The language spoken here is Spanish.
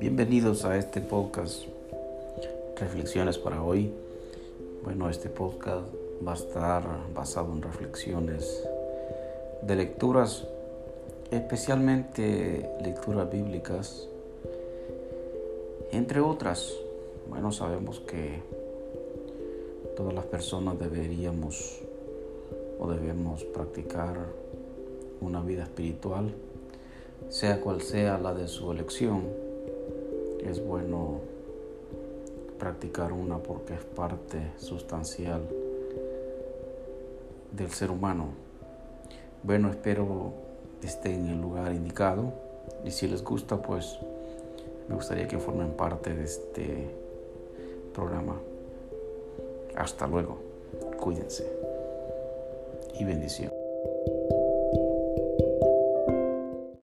Bienvenidos a este podcast Reflexiones para hoy. Bueno, este podcast va a estar basado en reflexiones de lecturas, especialmente lecturas bíblicas, entre otras. Bueno, sabemos que todas las personas deberíamos o debemos practicar una vida espiritual, sea cual sea la de su elección. Es bueno practicar una porque es parte sustancial del ser humano. Bueno, espero estén en el lugar indicado y si les gusta, pues me gustaría que formen parte de este programa. Hasta luego. Cuídense. Y bendición.